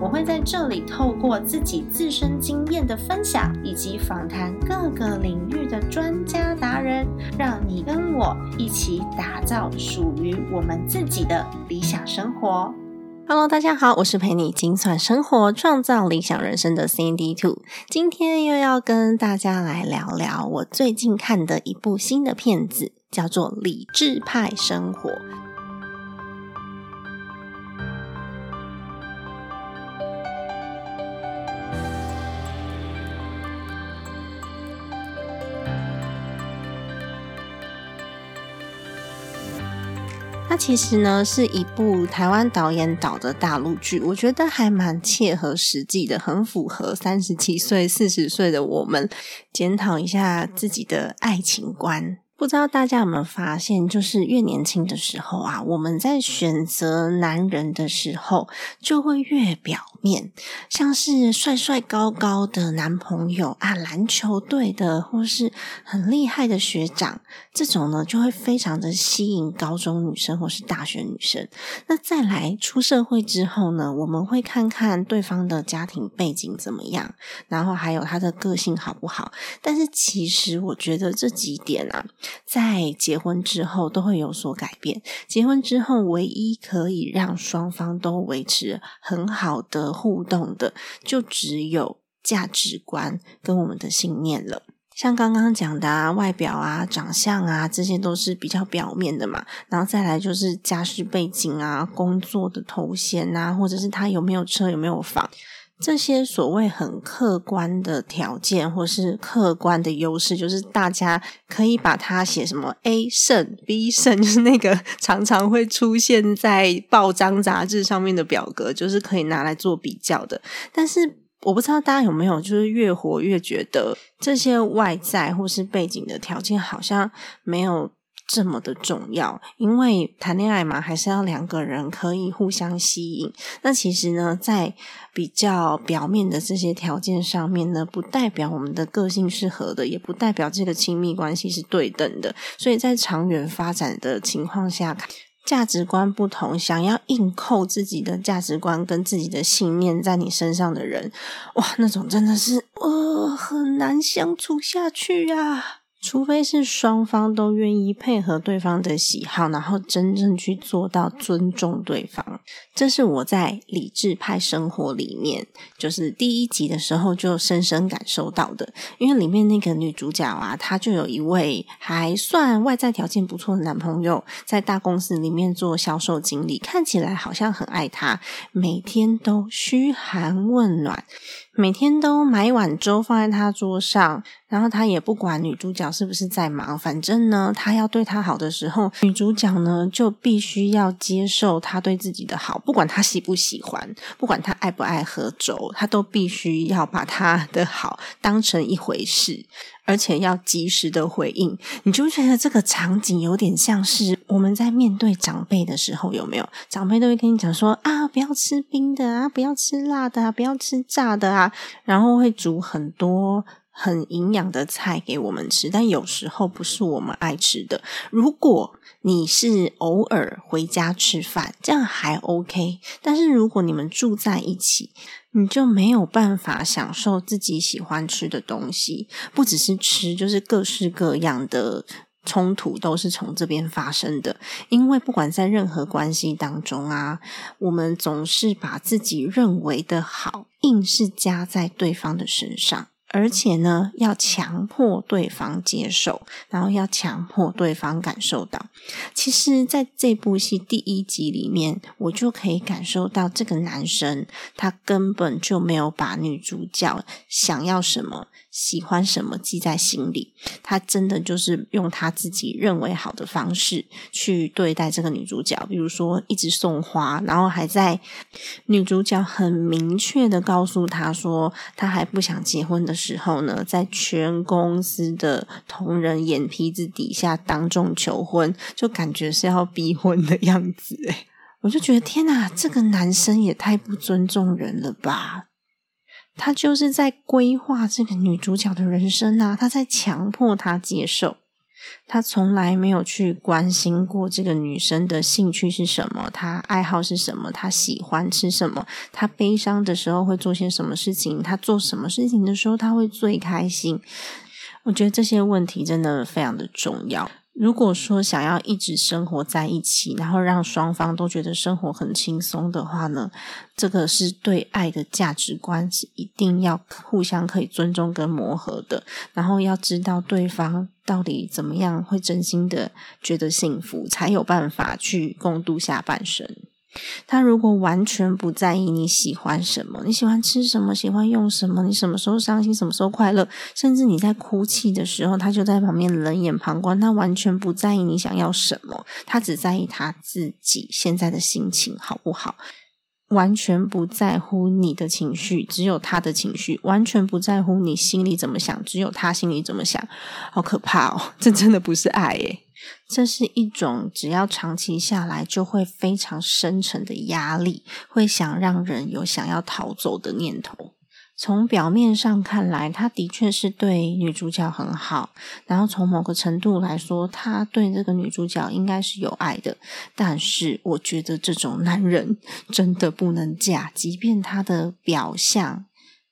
我会在这里透过自己自身经验的分享，以及访谈各个领域的专家达人，让你跟我一起打造属于我们自己的理想生活。Hello，大家好，我是陪你精算生活、创造理想人生的 Sandy Two。今天又要跟大家来聊聊我最近看的一部新的片子，叫做《理智派生活》。它其实呢是一部台湾导演导的大陆剧，我觉得还蛮切合实际的，很符合三十七岁、四十岁的我们检讨一下自己的爱情观。不知道大家有没有发现，就是越年轻的时候啊，我们在选择男人的时候就会越表面，像是帅帅高高的男朋友啊，篮球队的或是很厉害的学长，这种呢就会非常的吸引高中女生或是大学女生。那再来出社会之后呢，我们会看看对方的家庭背景怎么样，然后还有他的个性好不好。但是其实我觉得这几点啊。在结婚之后都会有所改变。结婚之后，唯一可以让双方都维持很好的互动的，就只有价值观跟我们的信念了。像刚刚讲的啊，外表啊、长相啊，这些都是比较表面的嘛。然后再来就是家世背景啊、工作的头衔啊，或者是他有没有车、有没有房。这些所谓很客观的条件，或是客观的优势，就是大家可以把它写什么 A 胜 B 胜，就是那个常常会出现在报章杂志上面的表格，就是可以拿来做比较的。但是我不知道大家有没有，就是越活越觉得这些外在或是背景的条件好像没有。这么的重要，因为谈恋爱嘛，还是要两个人可以互相吸引。那其实呢，在比较表面的这些条件上面呢，不代表我们的个性是合的，也不代表这个亲密关系是对等的。所以在长远发展的情况下，价值观不同，想要硬扣自己的价值观跟自己的信念在你身上的人，哇，那种真的是呃很难相处下去啊。除非是双方都愿意配合对方的喜好，然后真正去做到尊重对方，这是我在理智派生活里面，就是第一集的时候就深深感受到的。因为里面那个女主角啊，她就有一位还算外在条件不错的男朋友，在大公司里面做销售经理，看起来好像很爱她，每天都嘘寒问暖。每天都买一碗粥放在他桌上，然后他也不管女主角是不是在忙，反正呢，他要对她好的时候，女主角呢就必须要接受他对自己的好，不管他喜不喜欢，不管他爱不爱喝粥，他都必须要把他的好当成一回事。而且要及时的回应，你就觉得这个场景有点像是我们在面对长辈的时候，有没有？长辈都会跟你讲说啊，不要吃冰的啊，不要吃辣的啊，不要吃炸的啊，然后会煮很多很营养的菜给我们吃，但有时候不是我们爱吃的。如果你是偶尔回家吃饭，这样还 OK，但是如果你们住在一起，你就没有办法享受自己喜欢吃的东西，不只是吃，就是各式各样的冲突都是从这边发生的。因为不管在任何关系当中啊，我们总是把自己认为的好，硬是加在对方的身上。而且呢，要强迫对方接受，然后要强迫对方感受到。其实，在这部戏第一集里面，我就可以感受到这个男生他根本就没有把女主角想要什么、喜欢什么记在心里，他真的就是用他自己认为好的方式去对待这个女主角，比如说一直送花，然后还在女主角很明确的告诉他说他还不想结婚的时时候呢，在全公司的同仁眼皮子底下当众求婚，就感觉是要逼婚的样子诶我就觉得天哪，这个男生也太不尊重人了吧！他就是在规划这个女主角的人生啊，他在强迫她接受。他从来没有去关心过这个女生的兴趣是什么，她爱好是什么，她喜欢吃什么，她悲伤的时候会做些什么事情，她做什么事情的时候她会最开心。我觉得这些问题真的非常的重要。如果说想要一直生活在一起，然后让双方都觉得生活很轻松的话呢，这个是对爱的价值观是一定要互相可以尊重跟磨合的，然后要知道对方到底怎么样会真心的觉得幸福，才有办法去共度下半生。他如果完全不在意你喜欢什么，你喜欢吃什么，喜欢用什么，你什么时候伤心，什么时候快乐，甚至你在哭泣的时候，他就在旁边冷眼旁观。他完全不在意你想要什么，他只在意他自己现在的心情好不好，完全不在乎你的情绪，只有他的情绪，完全不在乎你心里怎么想，只有他心里怎么想。好可怕哦！这真的不是爱诶这是一种只要长期下来就会非常深沉的压力，会想让人有想要逃走的念头。从表面上看来，他的确是对女主角很好，然后从某个程度来说，他对这个女主角应该是有爱的。但是，我觉得这种男人 真的不能嫁，即便他的表象，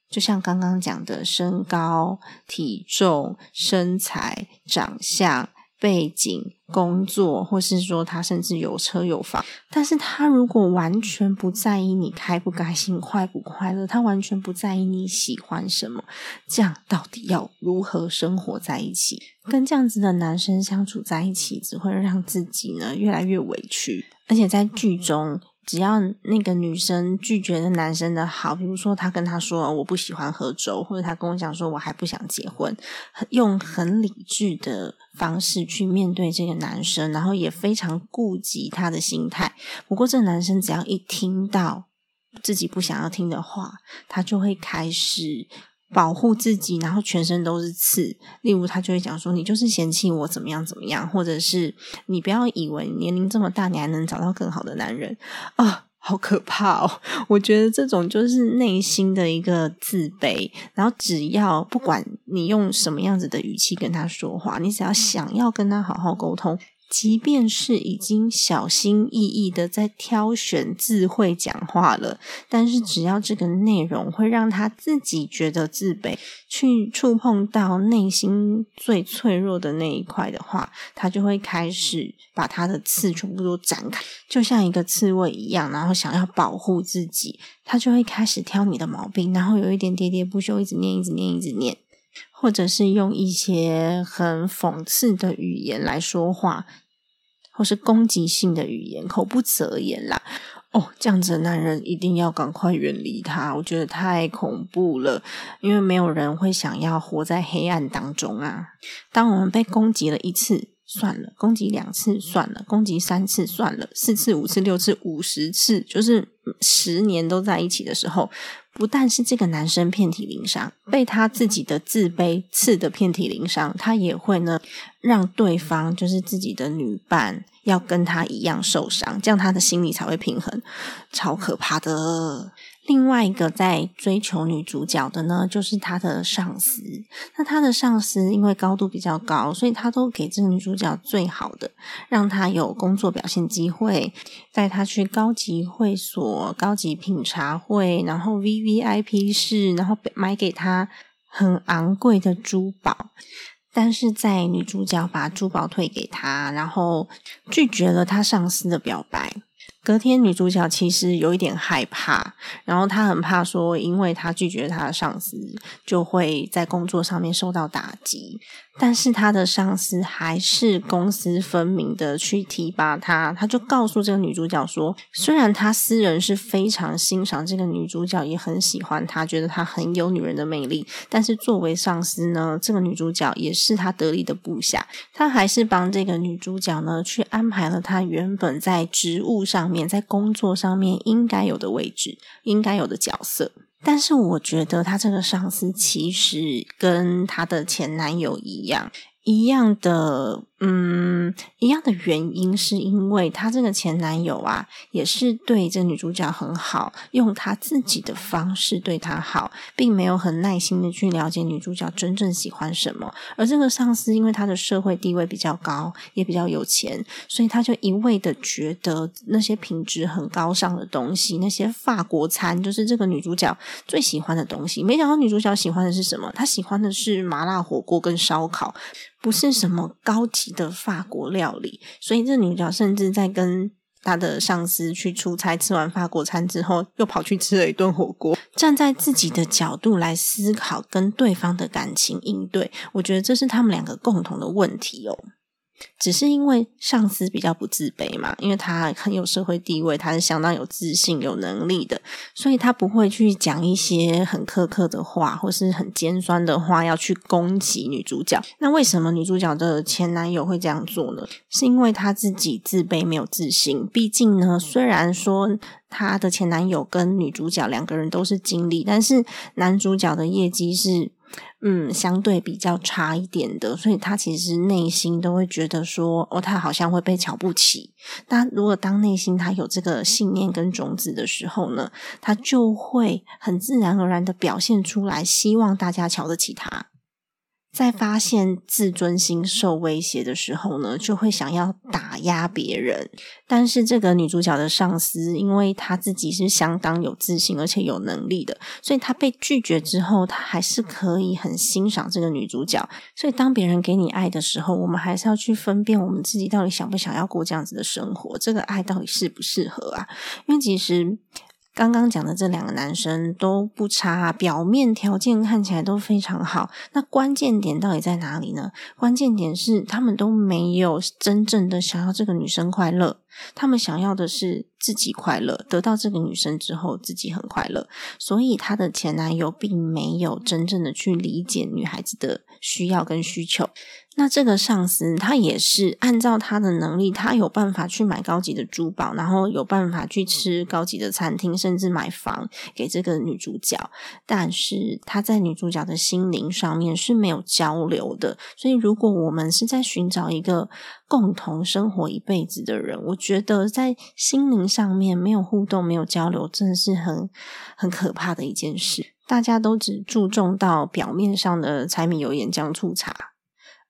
就像刚刚讲的身高、体重、身材、长相。背景、工作，或是说他甚至有车有房，但是他如果完全不在意你开不开心、快不快乐，他完全不在意你喜欢什么，这样到底要如何生活在一起？跟这样子的男生相处在一起，只会让自己呢越来越委屈，而且在剧中。只要那个女生拒绝了男生的好，比如说他跟他说我不喜欢喝酒，或者他跟我讲说我还不想结婚，用很理智的方式去面对这个男生，然后也非常顾及他的心态。不过这个男生只要一听到自己不想要听的话，他就会开始。保护自己，然后全身都是刺。例如，他就会讲说：“你就是嫌弃我怎么样怎么样，或者是你不要以为年龄这么大，你还能找到更好的男人啊，好可怕哦！”我觉得这种就是内心的一个自卑。然后，只要不管你用什么样子的语气跟他说话，你只要想要跟他好好沟通。即便是已经小心翼翼的在挑选智慧讲话了，但是只要这个内容会让他自己觉得自卑，去触碰到内心最脆弱的那一块的话，他就会开始把他的刺全部都展开，就像一个刺猬一样，然后想要保护自己，他就会开始挑你的毛病，然后有一点喋喋不休，一直念，一直念，一直念，或者是用一些很讽刺的语言来说话。或是攻击性的语言，口不择言啦。哦，这样子的男人一定要赶快远离他，我觉得太恐怖了。因为没有人会想要活在黑暗当中啊。当我们被攻击了一次，算了；攻击两次，算了；攻击三次，算了；四次、五次、六次、五十次，就是十年都在一起的时候。不但是这个男生遍体鳞伤，被他自己的自卑刺的遍体鳞伤，他也会呢让对方就是自己的女伴要跟他一样受伤，这样他的心理才会平衡，超可怕的。另外一个在追求女主角的呢，就是他的上司。那他的上司因为高度比较高，所以他都给这个女主角最好的，让她有工作表现机会，带她去高级会所、高级品茶会，然后 V V I P 室，然后买给她很昂贵的珠宝。但是在女主角把珠宝退给他，然后拒绝了他上司的表白。隔天，女主角其实有一点害怕，然后她很怕说，因为她拒绝她的上司，就会在工作上面受到打击。但是他的上司还是公私分明的去提拔他，他就告诉这个女主角说，虽然他私人是非常欣赏这个女主角，也很喜欢她，觉得她很有女人的魅力，但是作为上司呢，这个女主角也是他得力的部下，他还是帮这个女主角呢去安排了她原本在职务上面、在工作上面应该有的位置、应该有的角色。但是我觉得她这个上司其实跟她的前男友一样。一样的，嗯，一样的原因是因为他这个前男友啊，也是对这女主角很好，用他自己的方式对她好，并没有很耐心的去了解女主角真正喜欢什么。而这个上司因为他的社会地位比较高，也比较有钱，所以他就一味的觉得那些品质很高尚的东西，那些法国餐就是这个女主角最喜欢的东西。没想到女主角喜欢的是什么？她喜欢的是麻辣火锅跟烧烤。不是什么高级的法国料理，所以这女角甚至在跟她的上司去出差，吃完法国餐之后，又跑去吃了一顿火锅。站在自己的角度来思考跟对方的感情应对，我觉得这是他们两个共同的问题哦。只是因为上司比较不自卑嘛，因为他很有社会地位，他是相当有自信、有能力的，所以他不会去讲一些很苛刻的话，或是很尖酸的话，要去攻击女主角。那为什么女主角的前男友会这样做呢？是因为他自己自卑、没有自信。毕竟呢，虽然说他的前男友跟女主角两个人都是经理，但是男主角的业绩是。嗯，相对比较差一点的，所以他其实内心都会觉得说，哦，他好像会被瞧不起。但如果当内心他有这个信念跟种子的时候呢，他就会很自然而然的表现出来，希望大家瞧得起他。在发现自尊心受威胁的时候呢，就会想要打压别人。但是这个女主角的上司，因为她自己是相当有自信而且有能力的，所以她被拒绝之后，她还是可以很欣赏这个女主角。所以当别人给你爱的时候，我们还是要去分辨我们自己到底想不想要过这样子的生活，这个爱到底适不适合啊？因为其实。刚刚讲的这两个男生都不差，表面条件看起来都非常好。那关键点到底在哪里呢？关键点是他们都没有真正的想要这个女生快乐，他们想要的是自己快乐，得到这个女生之后自己很快乐。所以她的前男友并没有真正的去理解女孩子的需要跟需求。那这个上司他也是按照他的能力，他有办法去买高级的珠宝，然后有办法去吃高级的餐厅，甚至买房给这个女主角。但是他在女主角的心灵上面是没有交流的。所以，如果我们是在寻找一个共同生活一辈子的人，我觉得在心灵上面没有互动、没有交流，真的是很很可怕的一件事。大家都只注重到表面上的柴米油盐酱醋茶。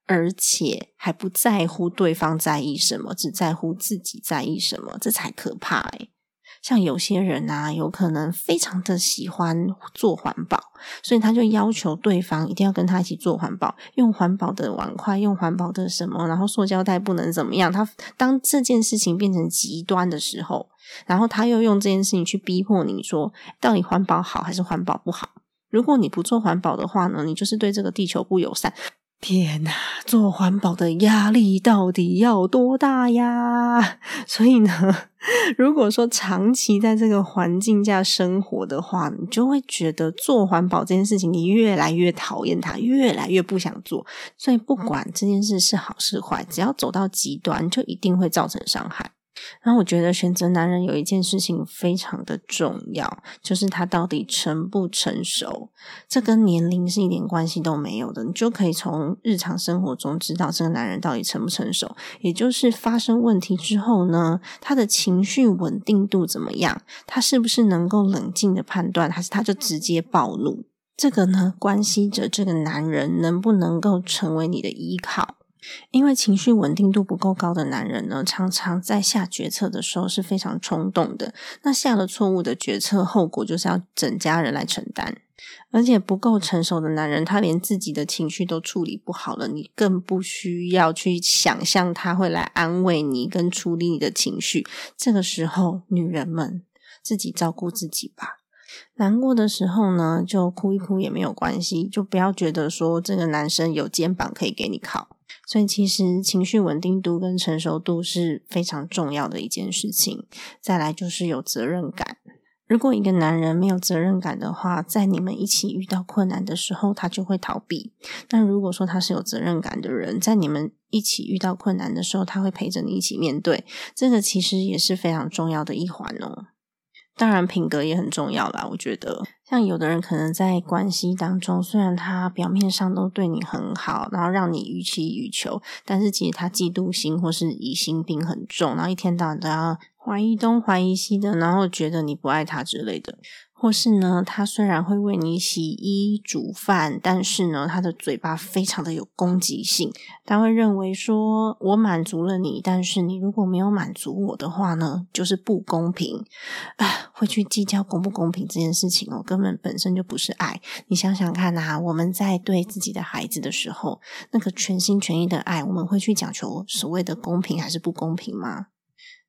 而且还不在乎对方在意什么，只在乎自己在意什么，这才可怕诶像有些人啊，有可能非常的喜欢做环保，所以他就要求对方一定要跟他一起做环保，用环保的碗筷，用环保的什么，然后塑胶袋不能怎么样。他当这件事情变成极端的时候，然后他又用这件事情去逼迫你说，到底环保好还是环保不好？如果你不做环保的话呢，你就是对这个地球不友善。天呐，做环保的压力到底要多大呀？所以呢，如果说长期在这个环境下生活的话，你就会觉得做环保这件事情，你越来越讨厌它，越来越不想做。所以不管这件事是好是坏，只要走到极端，就一定会造成伤害。然后我觉得选择男人有一件事情非常的重要，就是他到底成不成熟。这跟年龄是一点关系都没有的，你就可以从日常生活中知道这个男人到底成不成熟。也就是发生问题之后呢，他的情绪稳定度怎么样？他是不是能够冷静的判断，还是他就直接暴怒？这个呢，关系着这个男人能不能够成为你的依靠。因为情绪稳定度不够高的男人呢，常常在下决策的时候是非常冲动的。那下了错误的决策，后果就是要整家人来承担。而且不够成熟的男人，他连自己的情绪都处理不好了，你更不需要去想象他会来安慰你跟处理你的情绪。这个时候，女人们自己照顾自己吧。难过的时候呢，就哭一哭也没有关系，就不要觉得说这个男生有肩膀可以给你靠。所以其实情绪稳定度跟成熟度是非常重要的一件事情。再来就是有责任感。如果一个男人没有责任感的话，在你们一起遇到困难的时候，他就会逃避。但如果说他是有责任感的人，在你们一起遇到困难的时候，他会陪着你一起面对。这个其实也是非常重要的一环哦。当然，品格也很重要啦。我觉得，像有的人可能在关系当中，虽然他表面上都对你很好，然后让你予取予求，但是其实他嫉妒心或是疑心病很重，然后一天到晚都要怀疑东怀疑西的，然后觉得你不爱他之类的。或是呢，他虽然会为你洗衣煮饭，但是呢，他的嘴巴非常的有攻击性。他会认为说，我满足了你，但是你如果没有满足我的话呢，就是不公平。啊，会去计较公不公平这件事情哦，根本本身就不是爱。你想想看呐，我们在对自己的孩子的时候，那个全心全意的爱，我们会去讲求所谓的公平还是不公平吗？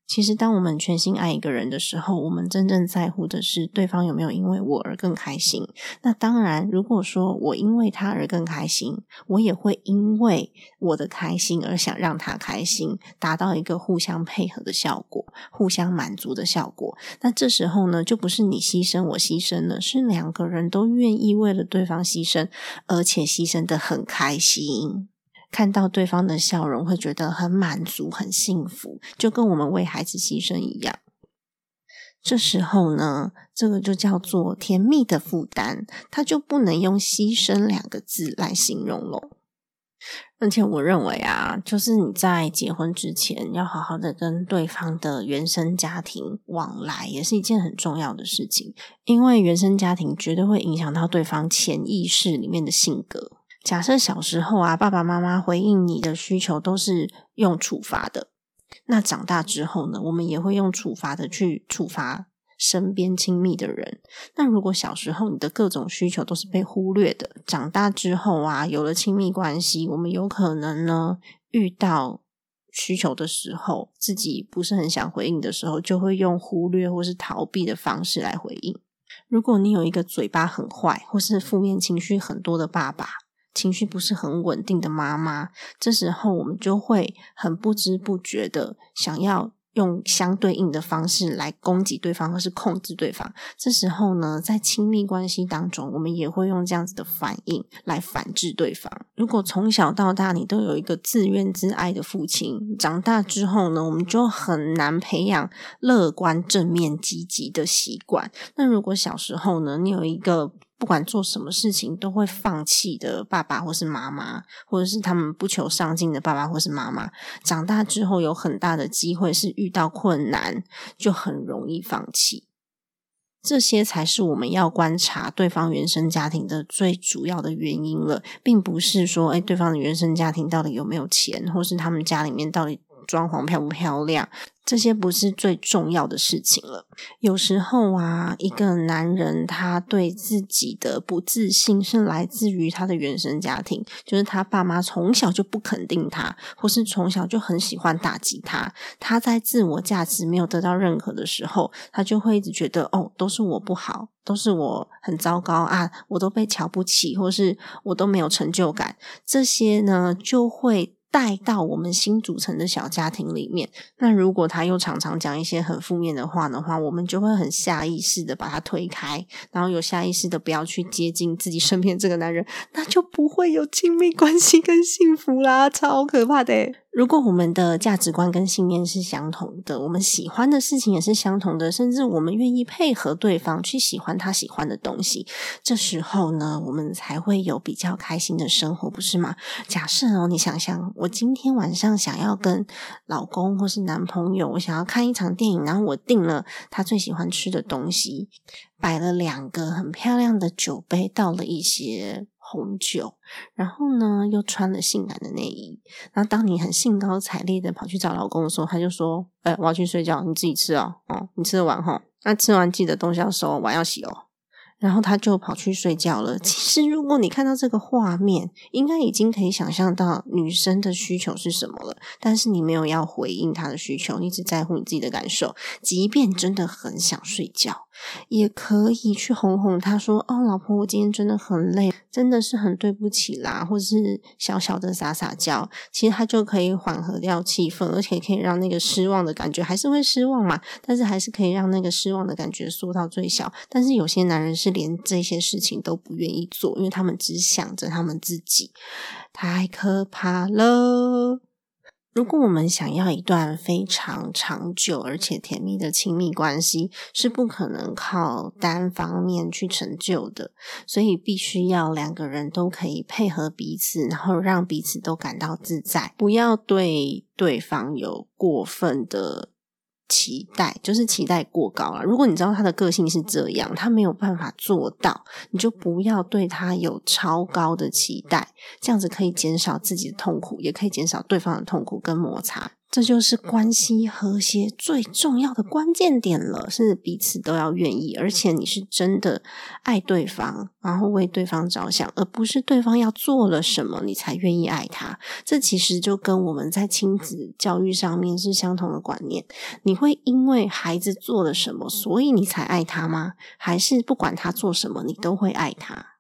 其实，当我们全心爱一个人的时候，我们真正在乎的是对方有没有因为我而更开心。那当然，如果说我因为他而更开心，我也会因为我的开心而想让他开心，达到一个互相配合的效果，互相满足的效果。那这时候呢，就不是你牺牲我牺牲了，是两个人都愿意为了对方牺牲，而且牺牲的很开心。看到对方的笑容，会觉得很满足、很幸福，就跟我们为孩子牺牲一样。这时候呢，这个就叫做甜蜜的负担，它就不能用牺牲两个字来形容了。而且，我认为啊，就是你在结婚之前，要好好的跟对方的原生家庭往来，也是一件很重要的事情，因为原生家庭绝对会影响到对方潜意识里面的性格。假设小时候啊，爸爸妈妈回应你的需求都是用处罚的，那长大之后呢，我们也会用处罚的去处罚身边亲密的人。那如果小时候你的各种需求都是被忽略的，长大之后啊，有了亲密关系，我们有可能呢遇到需求的时候，自己不是很想回应的时候，就会用忽略或是逃避的方式来回应。如果你有一个嘴巴很坏或是负面情绪很多的爸爸，情绪不是很稳定的妈妈，这时候我们就会很不知不觉的想要用相对应的方式来攻击对方，或是控制对方。这时候呢，在亲密关系当中，我们也会用这样子的反应来反制对方。如果从小到大你都有一个自怨自艾的父亲，长大之后呢，我们就很难培养乐观、正面、积极的习惯。那如果小时候呢，你有一个不管做什么事情都会放弃的爸爸或是妈妈，或者是他们不求上进的爸爸或是妈妈，长大之后有很大的机会是遇到困难就很容易放弃。这些才是我们要观察对方原生家庭的最主要的原因了，并不是说，哎，对方的原生家庭到底有没有钱，或是他们家里面到底装潢漂不漂亮。这些不是最重要的事情了。有时候啊，一个男人他对自己的不自信是来自于他的原生家庭，就是他爸妈从小就不肯定他，或是从小就很喜欢打击他。他在自我价值没有得到认可的时候，他就会一直觉得哦，都是我不好，都是我很糟糕啊，我都被瞧不起，或是我都没有成就感。这些呢，就会。带到我们新组成的小家庭里面，那如果他又常常讲一些很负面的话的话，我们就会很下意识的把他推开，然后有下意识的不要去接近自己身边这个男人，那就不会有亲密关系跟幸福啦，超可怕的。如果我们的价值观跟信念是相同的，我们喜欢的事情也是相同的，甚至我们愿意配合对方去喜欢他喜欢的东西，这时候呢，我们才会有比较开心的生活，不是吗？假设哦，你想想，我今天晚上想要跟老公或是男朋友，我想要看一场电影，然后我订了他最喜欢吃的东西，摆了两个很漂亮的酒杯，倒了一些。红酒，然后呢，又穿了性感的内衣。然后当你很兴高采烈的跑去找老公的时候，他就说：“哎，我要去睡觉，你自己吃哦。哦，你吃得完哈？那吃完记得东西要收，碗要洗哦。”然后他就跑去睡觉了。其实，如果你看到这个画面，应该已经可以想象到女生的需求是什么了。但是你没有要回应她的需求，你只在乎你自己的感受。即便真的很想睡觉，也可以去哄哄他说：“哦，老婆，我今天真的很累，真的是很对不起啦。”或者是小小的撒撒娇，其实他就可以缓和掉气氛，而且可以让那个失望的感觉还是会失望嘛，但是还是可以让那个失望的感觉缩到最小。但是有些男人是连这些事情都不愿意做，因为他们只想着他们自己，太可怕了。如果我们想要一段非常长久而且甜蜜的亲密关系，是不可能靠单方面去成就的，所以必须要两个人都可以配合彼此，然后让彼此都感到自在，不要对对方有过分的。期待就是期待过高了。如果你知道他的个性是这样，他没有办法做到，你就不要对他有超高的期待，这样子可以减少自己的痛苦，也可以减少对方的痛苦跟摩擦。这就是关系和谐最重要的关键点了，是彼此都要愿意，而且你是真的爱对方，然后为对方着想，而不是对方要做了什么你才愿意爱他。这其实就跟我们在亲子教育上面是相同的观念。你会因为孩子做了什么，所以你才爱他吗？还是不管他做什么，你都会爱他？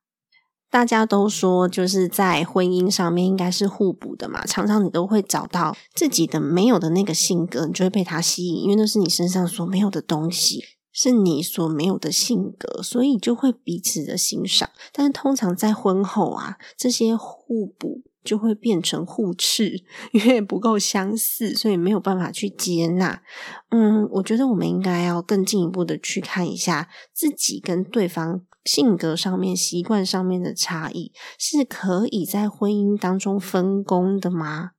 大家都说，就是在婚姻上面应该是互补的嘛。常常你都会找到自己的没有的那个性格，你就会被他吸引，因为那是你身上所没有的东西，是你所没有的性格，所以就会彼此的欣赏。但是通常在婚后啊，这些互补就会变成互斥，因为不够相似，所以没有办法去接纳。嗯，我觉得我们应该要更进一步的去看一下自己跟对方。性格上面、习惯上面的差异，是可以在婚姻当中分工的吗？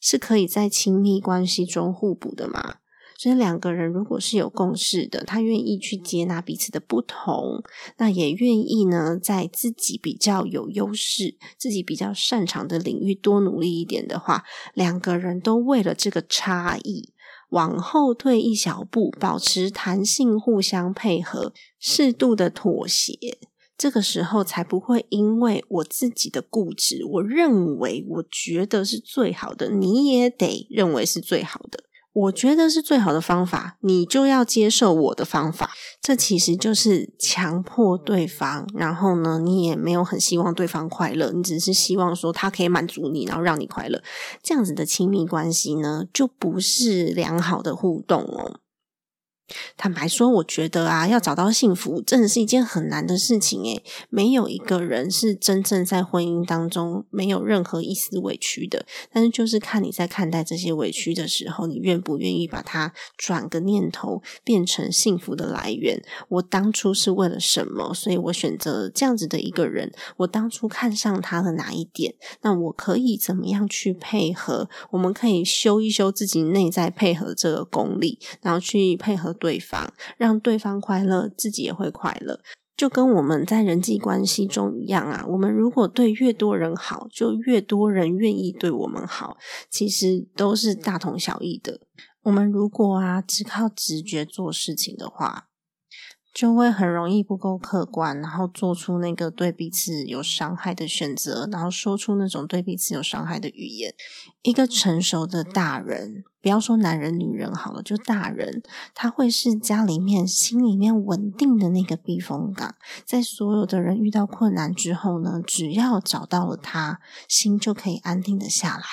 是可以在亲密关系中互补的吗？所以两个人如果是有共识的，他愿意去接纳彼此的不同，那也愿意呢，在自己比较有优势、自己比较擅长的领域多努力一点的话，两个人都为了这个差异。往后退一小步，保持弹性，互相配合，适度的妥协，这个时候才不会因为我自己的固执，我认为我觉得是最好的，你也得认为是最好的。我觉得是最好的方法，你就要接受我的方法。这其实就是强迫对方，然后呢，你也没有很希望对方快乐，你只是希望说他可以满足你，然后让你快乐。这样子的亲密关系呢，就不是良好的互动哦。坦白说，我觉得啊，要找到幸福真的是一件很难的事情诶没有一个人是真正在婚姻当中没有任何一丝委屈的，但是就是看你在看待这些委屈的时候，你愿不愿意把它转个念头，变成幸福的来源。我当初是为了什么？所以我选择这样子的一个人。我当初看上他的哪一点？那我可以怎么样去配合？我们可以修一修自己内在配合这个功力，然后去配合。对方让对方快乐，自己也会快乐，就跟我们在人际关系中一样啊。我们如果对越多人好，就越多人愿意对我们好，其实都是大同小异的。我们如果啊只靠直觉做事情的话，就会很容易不够客观，然后做出那个对彼此有伤害的选择，然后说出那种对彼此有伤害的语言。一个成熟的大人。不要说男人女人好了，就大人，他会是家里面心里面稳定的那个避风港，在所有的人遇到困难之后呢，只要找到了他，心就可以安定的下来。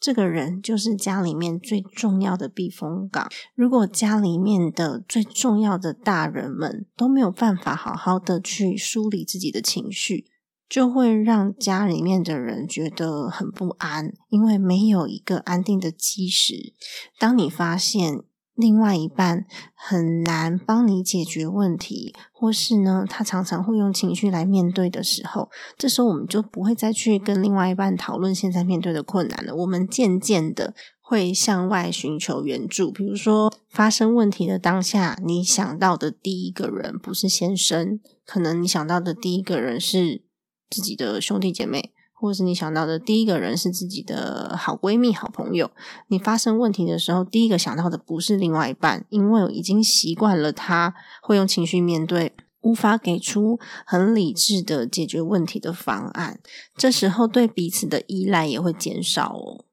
这个人就是家里面最重要的避风港。如果家里面的最重要的大人们都没有办法好好的去梳理自己的情绪。就会让家里面的人觉得很不安，因为没有一个安定的基石。当你发现另外一半很难帮你解决问题，或是呢，他常常会用情绪来面对的时候，这时候我们就不会再去跟另外一半讨论现在面对的困难了。我们渐渐的会向外寻求援助，比如说发生问题的当下，你想到的第一个人不是先生，可能你想到的第一个人是。自己的兄弟姐妹，或是你想到的第一个人是自己的好闺蜜、好朋友。你发生问题的时候，第一个想到的不是另外一半，因为已经习惯了他会用情绪面对，无法给出很理智的解决问题的方案。这时候对彼此的依赖也会减少哦。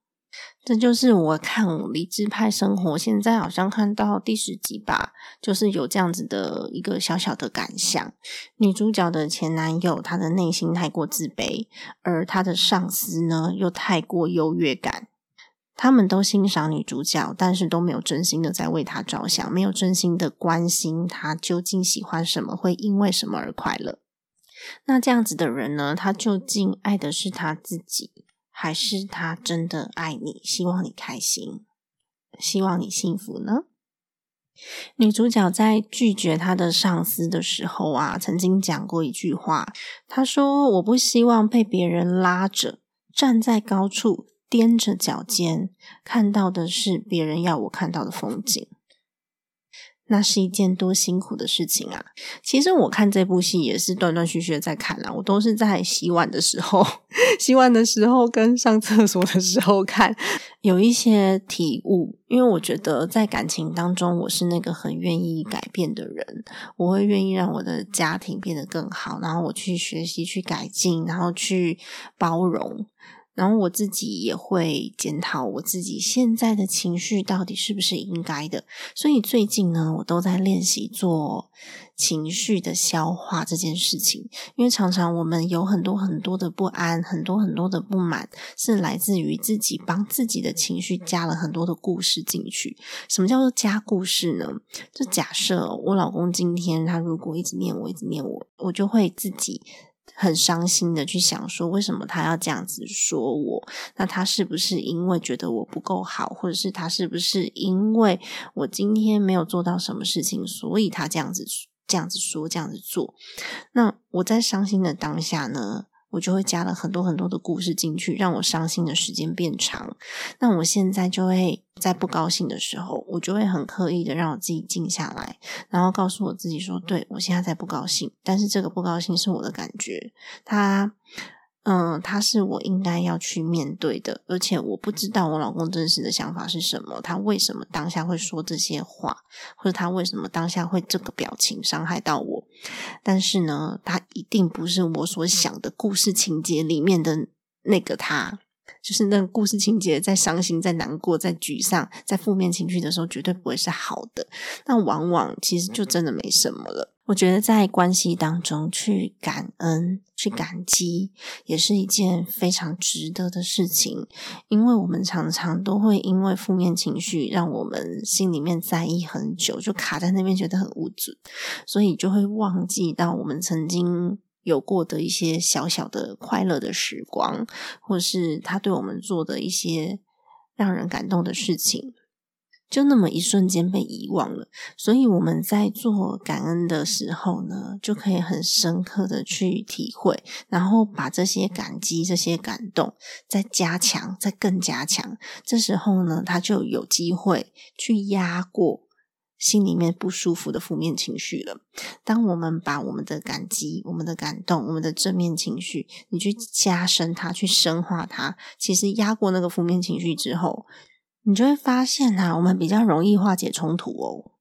这就是我看《理智派生活》，现在好像看到第十集吧，就是有这样子的一个小小的感想。女主角的前男友，他的内心太过自卑，而他的上司呢，又太过优越感。他们都欣赏女主角，但是都没有真心的在为她着想，没有真心的关心她究竟喜欢什么，会因为什么而快乐。那这样子的人呢，他究竟爱的是他自己？还是他真的爱你，希望你开心，希望你幸福呢？女主角在拒绝她的上司的时候啊，曾经讲过一句话，她说：“我不希望被别人拉着站在高处，踮着脚尖，看到的是别人要我看到的风景。”那是一件多辛苦的事情啊！其实我看这部戏也是断断续续在看啦，我都是在洗碗的时候、洗碗的时候跟上厕所的时候看，有一些体悟。因为我觉得在感情当中，我是那个很愿意改变的人，我会愿意让我的家庭变得更好，然后我去学习、去改进，然后去包容。然后我自己也会检讨我自己现在的情绪到底是不是应该的，所以最近呢，我都在练习做情绪的消化这件事情。因为常常我们有很多很多的不安，很多很多的不满，是来自于自己帮自己的情绪加了很多的故事进去。什么叫做加故事呢？就假设我老公今天他如果一直念我，一直念我，我就会自己。很伤心的去想说，为什么他要这样子说我？那他是不是因为觉得我不够好，或者是他是不是因为我今天没有做到什么事情，所以他这样子这样子说，这样子做？那我在伤心的当下呢？我就会加了很多很多的故事进去，让我伤心的时间变长。那我现在就会在不高兴的时候，我就会很刻意的让我自己静下来，然后告诉我自己说：“对我现在在不高兴，但是这个不高兴是我的感觉。”他。嗯，他是我应该要去面对的，而且我不知道我老公真实的想法是什么，他为什么当下会说这些话，或者他为什么当下会这个表情伤害到我？但是呢，他一定不是我所想的故事情节里面的那个他。就是那个故事情节，在伤心、在难过、在沮丧、在负面情绪的时候，绝对不会是好的。那往往其实就真的没什么了。我觉得在关系当中去感恩、去感激，也是一件非常值得的事情。因为我们常常都会因为负面情绪，让我们心里面在意很久，就卡在那边，觉得很无助，所以就会忘记到我们曾经。有过的一些小小的快乐的时光，或是他对我们做的一些让人感动的事情，就那么一瞬间被遗忘了。所以我们在做感恩的时候呢，就可以很深刻的去体会，然后把这些感激、这些感动再加强、再更加强。这时候呢，他就有机会去压过。心里面不舒服的负面情绪了。当我们把我们的感激、我们的感动、我们的正面情绪，你去加深它、去深化它，其实压过那个负面情绪之后，你就会发现啊，我们比较容易化解冲突哦。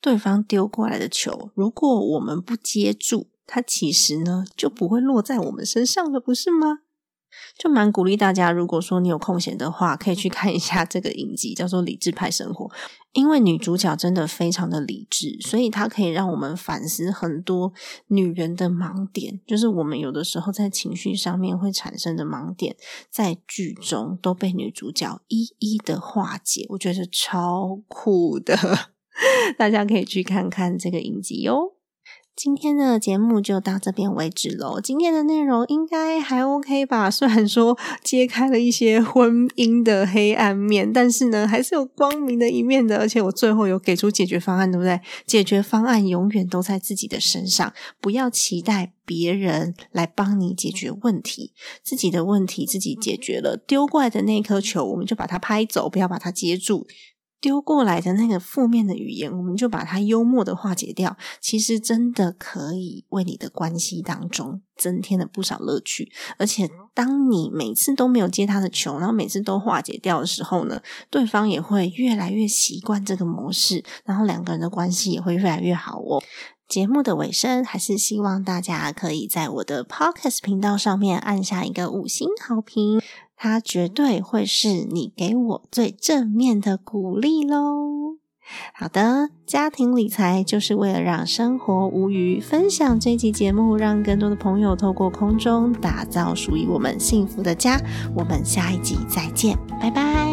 对方丢过来的球，如果我们不接住，它其实呢就不会落在我们身上了，不是吗？就蛮鼓励大家，如果说你有空闲的话，可以去看一下这个影集，叫做《理智派生活》。因为女主角真的非常的理智，所以她可以让我们反思很多女人的盲点，就是我们有的时候在情绪上面会产生的盲点，在剧中都被女主角一一的化解，我觉得超酷的，大家可以去看看这个影集哟。今天的节目就到这边为止喽。今天的内容应该还 OK 吧？虽然说揭开了一些婚姻的黑暗面，但是呢，还是有光明的一面的。而且我最后有给出解决方案，对不对？解决方案永远都在自己的身上，不要期待别人来帮你解决问题。自己的问题自己解决了，丢过来的那颗球，我们就把它拍走，不要把它接住。丢过来的那个负面的语言，我们就把它幽默的化解掉。其实真的可以为你的关系当中增添了不少乐趣。而且，当你每次都没有接他的球，然后每次都化解掉的时候呢，对方也会越来越习惯这个模式，然后两个人的关系也会越来越好哦。节目的尾声，还是希望大家可以在我的 Podcast 频道上面按下一个五星好评。它绝对会是你给我最正面的鼓励喽。好的，家庭理财就是为了让生活无余。分享这期节目，让更多的朋友透过空中打造属于我们幸福的家。我们下一集再见，拜拜。